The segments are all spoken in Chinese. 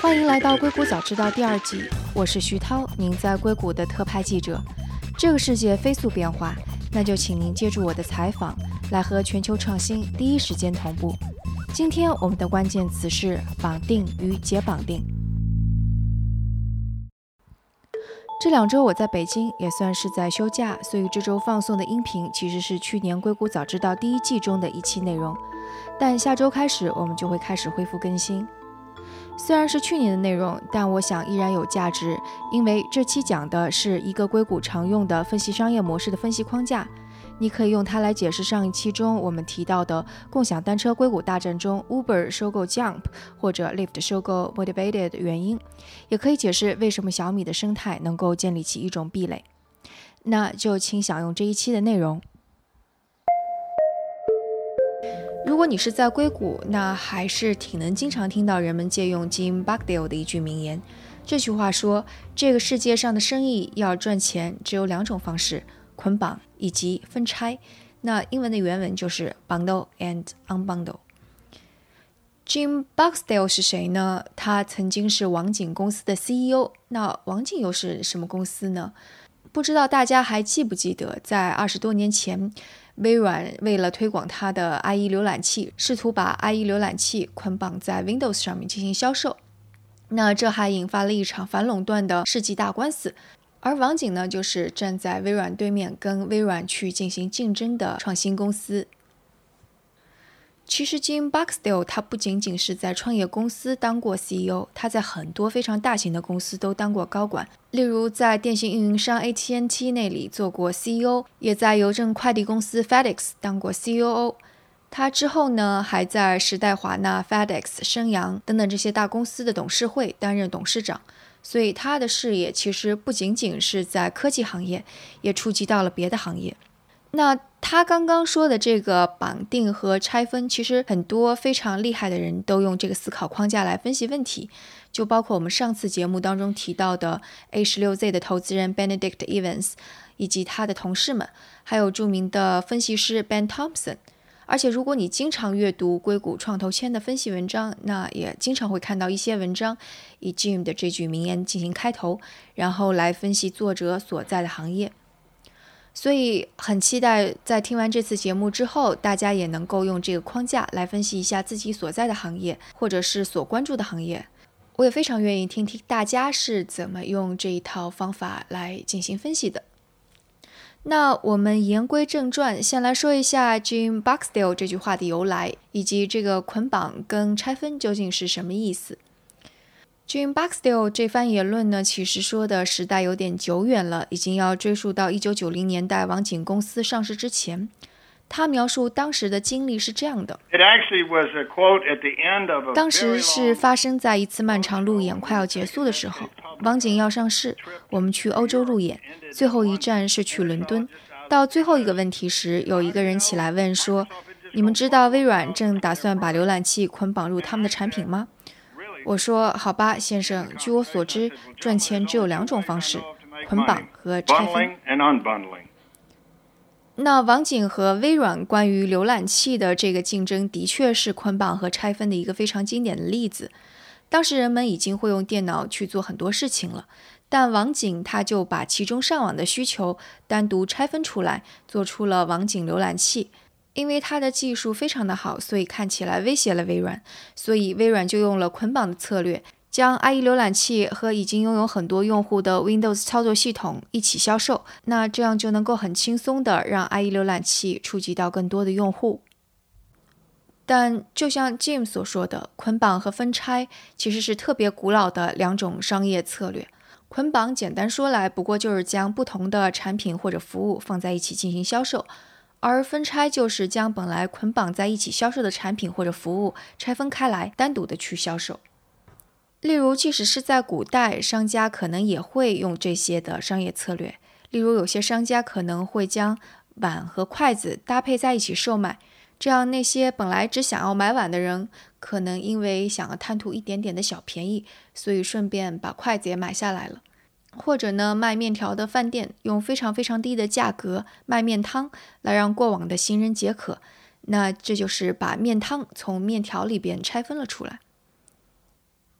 欢迎来到《硅谷早知道》第二季，我是徐涛，您在硅谷的特派记者。这个世界飞速变化，那就请您借助我的采访，来和全球创新第一时间同步。今天我们的关键词是绑定与解绑定。这两周我在北京，也算是在休假，所以这周放送的音频其实是去年《硅谷早知道》第一季中的一期内容。但下周开始，我们就会开始恢复更新。虽然是去年的内容，但我想依然有价值，因为这期讲的是一个硅谷常用的分析商业模式的分析框架。你可以用它来解释上一期中我们提到的共享单车硅谷大战中 Uber 收购 Jump 或者 Lyft 收购 Motivated 的原因，也可以解释为什么小米的生态能够建立起一种壁垒。那就请享用这一期的内容。如果你是在硅谷，那还是挺能经常听到人们借用 Jim Buckdale 的一句名言。这句话说：“这个世界上的生意要赚钱，只有两种方式：捆绑以及分拆。”那英文的原文就是 “bundle and unbundle”。Jim Buckdale 是谁呢？他曾经是网景公司的 CEO。那网景又是什么公司呢？不知道大家还记不记得，在二十多年前。微软为了推广它的 IE 浏览器，试图把 IE 浏览器捆绑在 Windows 上面进行销售，那这还引发了一场反垄断的世纪大官司。而网景呢，就是站在微软对面，跟微软去进行竞争的创新公司。其实，Jim Buckdale 他不仅仅是在创业公司当过 CEO，他在很多非常大型的公司都当过高管。例如，在电信运营商 AT&T 那里做过 CEO，也在邮政快递公司 FedEx 当过 COO。他之后呢，还在时代华纳、FedEx、升阳等等这些大公司的董事会担任董事长。所以，他的视野其实不仅仅是在科技行业，也触及到了别的行业。那他刚刚说的这个绑定和拆分，其实很多非常厉害的人都用这个思考框架来分析问题，就包括我们上次节目当中提到的 A 十六 Z 的投资人 Benedict Evans，以及他的同事们，还有著名的分析师 Ben Thompson。而且，如果你经常阅读硅谷创投圈的分析文章，那也经常会看到一些文章以 Jim 的这句名言进行开头，然后来分析作者所在的行业。所以很期待，在听完这次节目之后，大家也能够用这个框架来分析一下自己所在的行业，或者是所关注的行业。我也非常愿意听听大家是怎么用这一套方法来进行分析的。那我们言归正传，先来说一下 Jim Buckdale 这句话的由来，以及这个捆绑跟拆分究竟是什么意思。Jim Buckdale 这番言论呢，其实说的时代有点久远了，已经要追溯到一九九零年代网景公司上市之前。他描述当时的经历是这样的：当时是发生在一次漫长路演快要结束的时候，网景要上市，我们去欧洲路演，最后一站是去伦敦。到最后一个问题时，有一个人起来问说：“你们知道微软正打算把浏览器捆绑入他们的产品吗？”我说：“好吧，先生。据我所知，赚钱只有两种方式：捆绑和拆分。”那网景和微软关于浏览器的这个竞争，的确是捆绑和拆分的一个非常经典的例子。当时人们已经会用电脑去做很多事情了，但网景它就把其中上网的需求单独拆分出来，做出了网景浏览器。因为它的技术非常的好，所以看起来威胁了微软，所以微软就用了捆绑的策略，将 IE 浏览器和已经拥有很多用户的 Windows 操作系统一起销售。那这样就能够很轻松的让 IE 浏览器触及到更多的用户。但就像 Jim 所说的，捆绑和分拆其实是特别古老的两种商业策略。捆绑简单说来，不过就是将不同的产品或者服务放在一起进行销售。而分拆就是将本来捆绑在一起销售的产品或者服务拆分开来，单独的去销售。例如，即使是在古代，商家可能也会用这些的商业策略。例如，有些商家可能会将碗和筷子搭配在一起售卖，这样那些本来只想要买碗的人，可能因为想要贪图一点点的小便宜，所以顺便把筷子也买下来了。或者呢，卖面条的饭店用非常非常低的价格卖面汤，来让过往的行人解渴。那这就是把面汤从面条里边拆分了出来。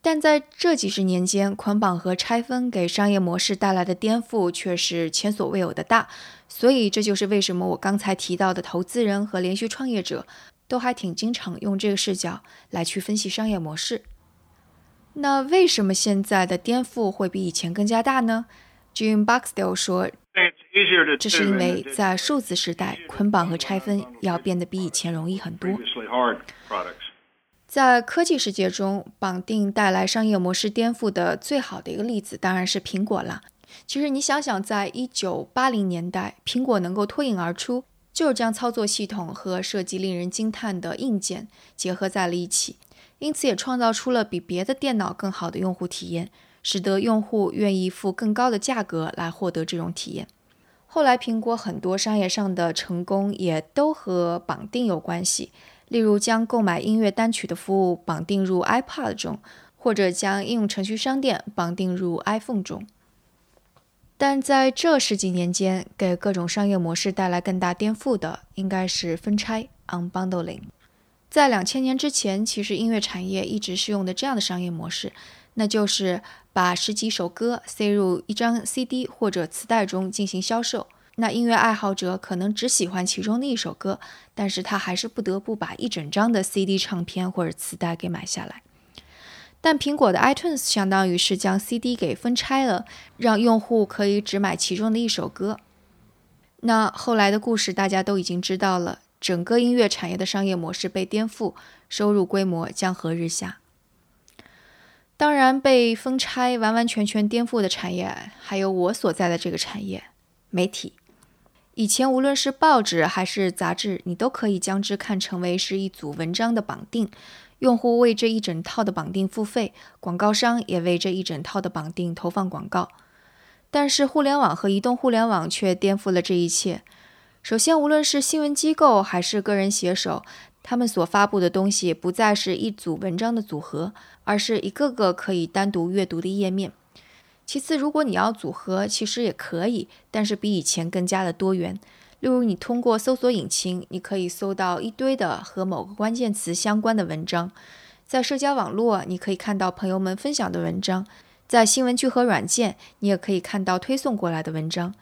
但在这几十年间，捆绑和拆分给商业模式带来的颠覆却是前所未有的大。所以，这就是为什么我刚才提到的投资人和连续创业者都还挺经常用这个视角来去分析商业模式。那为什么现在的颠覆会比以前更加大呢？Jim Boxdale 说，这是因为在数字时代，捆绑和拆分要变得比以前容易很多。在科技世界中，绑定带来商业模式颠覆的最好的一个例子当然是苹果了。其实你想想，在一九八零年代，苹果能够脱颖而出，就是将操作系统和设计令人惊叹的硬件结合在了一起，因此也创造出了比别的电脑更好的用户体验，使得用户愿意付更高的价格来获得这种体验。后来，苹果很多商业上的成功也都和绑定有关系。例如，将购买音乐单曲的服务绑定入 iPod 中，或者将应用程序商店绑定入 iPhone 中。但在这十几年间，给各种商业模式带来更大颠覆的，应该是分拆 （unbundling）。在两千年之前，其实音乐产业一直是用的这样的商业模式，那就是把十几首歌塞入一张 CD 或者磁带中进行销售。那音乐爱好者可能只喜欢其中的一首歌，但是他还是不得不把一整张的 CD 唱片或者磁带给买下来。但苹果的 iTunes 相当于是将 CD 给分拆了，让用户可以只买其中的一首歌。那后来的故事大家都已经知道了，整个音乐产业的商业模式被颠覆，收入规模江河日下。当然，被分拆完完全全颠覆的产业，还有我所在的这个产业——媒体。以前，无论是报纸还是杂志，你都可以将之看成为是一组文章的绑定，用户为这一整套的绑定付费，广告商也为这一整套的绑定投放广告。但是，互联网和移动互联网却颠覆了这一切。首先，无论是新闻机构还是个人写手，他们所发布的东西不再是一组文章的组合，而是一个个可以单独阅读的页面。其次，如果你要组合，其实也可以，但是比以前更加的多元。例如，你通过搜索引擎，你可以搜到一堆的和某个关键词相关的文章；在社交网络，你可以看到朋友们分享的文章；在新闻聚合软件，你也可以看到推送过来的文章。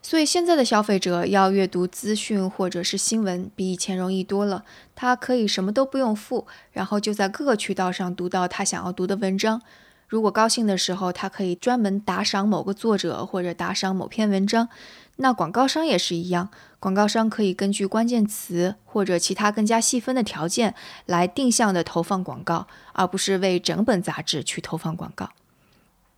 所以，现在的消费者要阅读资讯或者是新闻，比以前容易多了。他可以什么都不用付，然后就在各个渠道上读到他想要读的文章。如果高兴的时候，他可以专门打赏某个作者或者打赏某篇文章。那广告商也是一样，广告商可以根据关键词或者其他更加细分的条件来定向的投放广告，而不是为整本杂志去投放广告。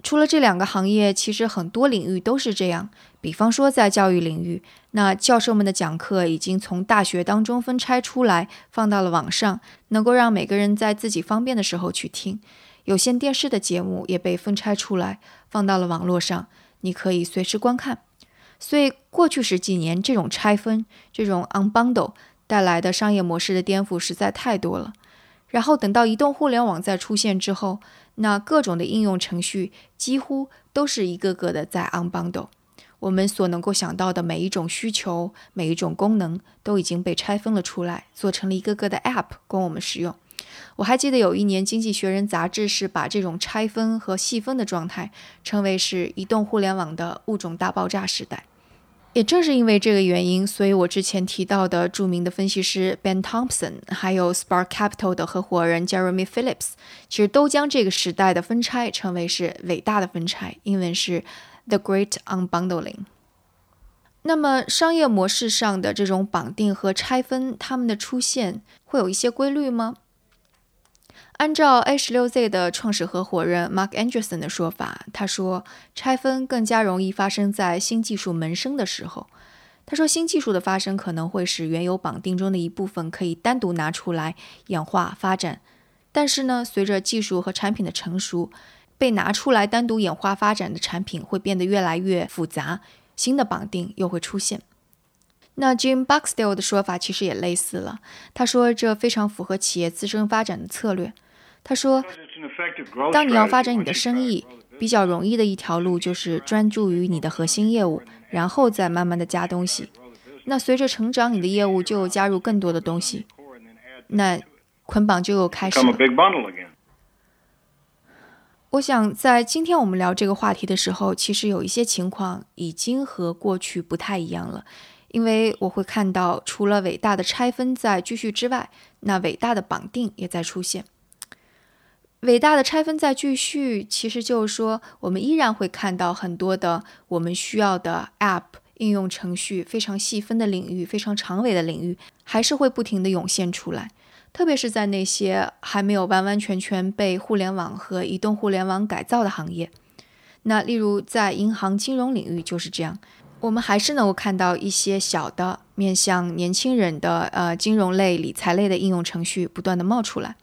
除了这两个行业，其实很多领域都是这样。比方说在教育领域，那教授们的讲课已经从大学当中分拆出来，放到了网上，能够让每个人在自己方便的时候去听。有线电视的节目也被分拆出来，放到了网络上，你可以随时观看。所以，过去十几年，这种拆分、这种 unbundle 带来的商业模式的颠覆实在太多了。然后等到移动互联网再出现之后，那各种的应用程序几乎都是一个个的在 unbundle。我们所能够想到的每一种需求、每一种功能，都已经被拆分了出来，做成了一个个的 app 供我们使用。我还记得有一年，《经济学人》杂志是把这种拆分和细分的状态称为是移动互联网的物种大爆炸时代。也正是因为这个原因，所以我之前提到的著名的分析师 Ben Thompson，还有 Spark Capital 的合伙人 Jeremy Phillips，其实都将这个时代的分拆称为是伟大的分拆，英文是 The Great Unbundling。那么，商业模式上的这种绑定和拆分，它们的出现会有一些规律吗？按照 A 十六 Z 的创始合伙人 Mark Anderson 的说法，他说拆分更加容易发生在新技术萌生的时候。他说，新技术的发生可能会使原有绑定中的一部分可以单独拿出来演化发展，但是呢，随着技术和产品的成熟，被拿出来单独演化发展的产品会变得越来越复杂，新的绑定又会出现。那 Jim Boxdale 的说法其实也类似了，他说这非常符合企业自身发展的策略。他说：“当你要发展你的生意，比较容易的一条路就是专注于你的核心业务，然后再慢慢的加东西。那随着成长，你的业务就加入更多的东西，那捆绑就又开始了。我想在今天我们聊这个话题的时候，其实有一些情况已经和过去不太一样了，因为我会看到，除了伟大的拆分在继续之外，那伟大的绑定也在出现。伟大的拆分在继续，其实就是说，我们依然会看到很多的我们需要的 App 应用程序，非常细分的领域，非常长尾的领域，还是会不停的涌现出来。特别是在那些还没有完完全全被互联网和移动互联网改造的行业，那例如在银行金融领域就是这样，我们还是能够看到一些小的面向年轻人的呃金融类、理财类的应用程序不断的冒出来。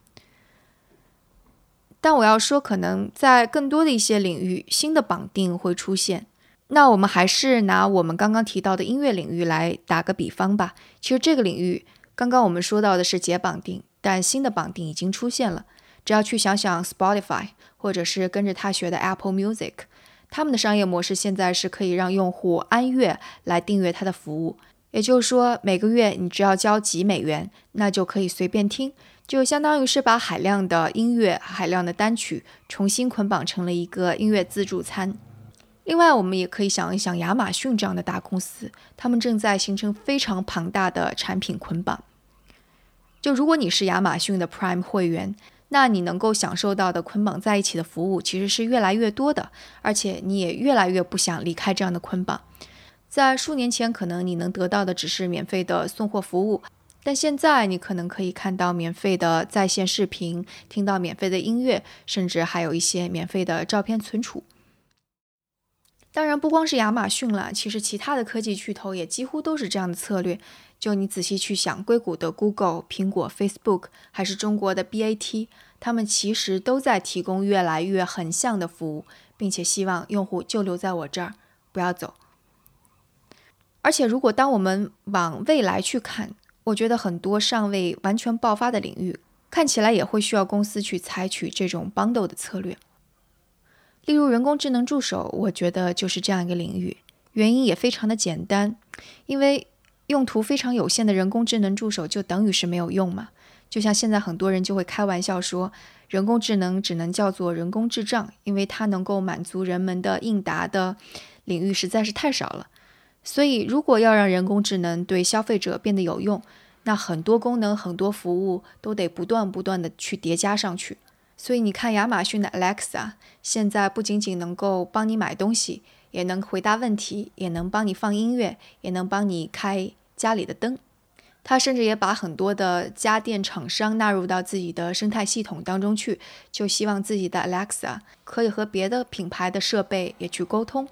但我要说，可能在更多的一些领域，新的绑定会出现。那我们还是拿我们刚刚提到的音乐领域来打个比方吧。其实这个领域。刚刚我们说到的是解绑定，但新的绑定已经出现了。只要去想想 Spotify，或者是跟着他学的 Apple Music，他们的商业模式现在是可以让用户按月来订阅他的服务。也就是说，每个月你只要交几美元，那就可以随便听，就相当于是把海量的音乐、海量的单曲重新捆绑成了一个音乐自助餐。另外，我们也可以想一想亚马逊这样的大公司，他们正在形成非常庞大的产品捆绑。就如果你是亚马逊的 Prime 会员，那你能够享受到的捆绑在一起的服务其实是越来越多的，而且你也越来越不想离开这样的捆绑。在数年前，可能你能得到的只是免费的送货服务，但现在你可能可以看到免费的在线视频，听到免费的音乐，甚至还有一些免费的照片存储。当然，不光是亚马逊了，其实其他的科技巨头也几乎都是这样的策略。就你仔细去想，硅谷的 Google、苹果、Facebook，还是中国的 BAT，他们其实都在提供越来越横向的服务，并且希望用户就留在我这儿，不要走。而且，如果当我们往未来去看，我觉得很多尚未完全爆发的领域，看起来也会需要公司去采取这种 bundle 的策略。例如人工智能助手，我觉得就是这样一个领域。原因也非常的简单，因为用途非常有限的人工智能助手就等于是没有用嘛。就像现在很多人就会开玩笑说，人工智能只能叫做人工智障，因为它能够满足人们的应答的领域实在是太少了。所以，如果要让人工智能对消费者变得有用，那很多功能、很多服务都得不断不断的去叠加上去。所以你看，亚马逊的 Alexa 现在不仅仅能够帮你买东西，也能回答问题，也能帮你放音乐，也能帮你开家里的灯。它甚至也把很多的家电厂商纳入到自己的生态系统当中去，就希望自己的 Alexa 可以和别的品牌的设备也去沟通。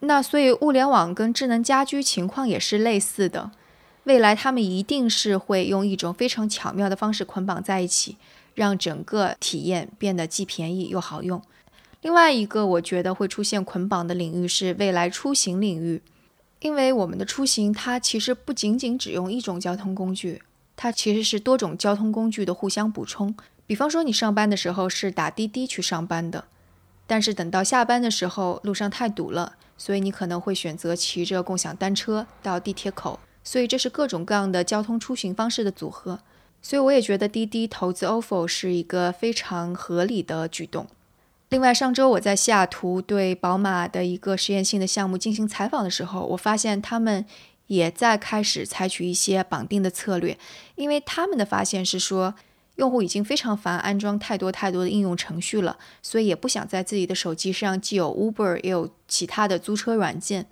那所以物联网跟智能家居情况也是类似的，未来他们一定是会用一种非常巧妙的方式捆绑在一起。让整个体验变得既便宜又好用。另外一个我觉得会出现捆绑的领域是未来出行领域，因为我们的出行它其实不仅仅只用一种交通工具，它其实是多种交通工具的互相补充。比方说你上班的时候是打滴滴去上班的，但是等到下班的时候路上太堵了，所以你可能会选择骑着共享单车到地铁口。所以这是各种各样的交通出行方式的组合。所以我也觉得滴滴投资 ofo 是一个非常合理的举动。另外，上周我在西雅图对宝马的一个实验性的项目进行采访的时候，我发现他们也在开始采取一些绑定的策略，因为他们的发现是说，用户已经非常烦安装太多太多的应用程序了，所以也不想在自己的手机上既有 Uber 也有其他的租车软件。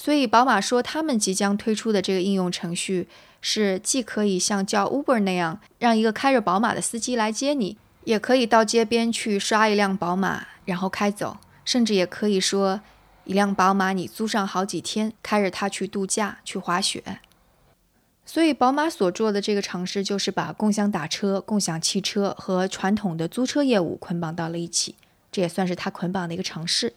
所以宝马说，他们即将推出的这个应用程序。是既可以像叫 Uber 那样，让一个开着宝马的司机来接你，也可以到街边去刷一辆宝马，然后开走，甚至也可以说，一辆宝马你租上好几天，开着它去度假、去滑雪。所以，宝马所做的这个尝试，就是把共享打车、共享汽车和传统的租车业务捆绑到了一起，这也算是它捆绑的一个尝试。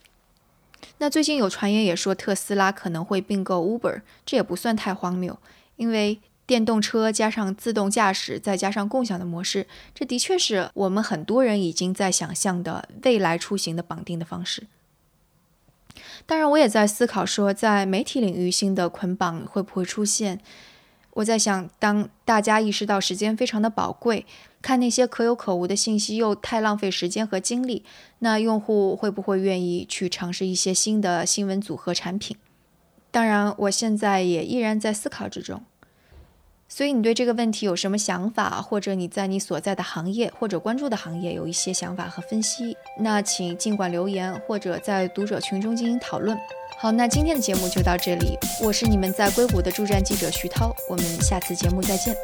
那最近有传言也说，特斯拉可能会并购 Uber，这也不算太荒谬，因为。电动车加上自动驾驶，再加上共享的模式，这的确是我们很多人已经在想象的未来出行的绑定的方式。当然，我也在思考说，在媒体领域新的捆绑会不会出现？我在想，当大家意识到时间非常的宝贵，看那些可有可无的信息又太浪费时间和精力，那用户会不会愿意去尝试一些新的新闻组合产品？当然，我现在也依然在思考之中。所以，你对这个问题有什么想法，或者你在你所在的行业或者关注的行业有一些想法和分析，那请尽管留言或者在读者群中进行讨论。好，那今天的节目就到这里，我是你们在硅谷的驻站记者徐涛，我们下次节目再见。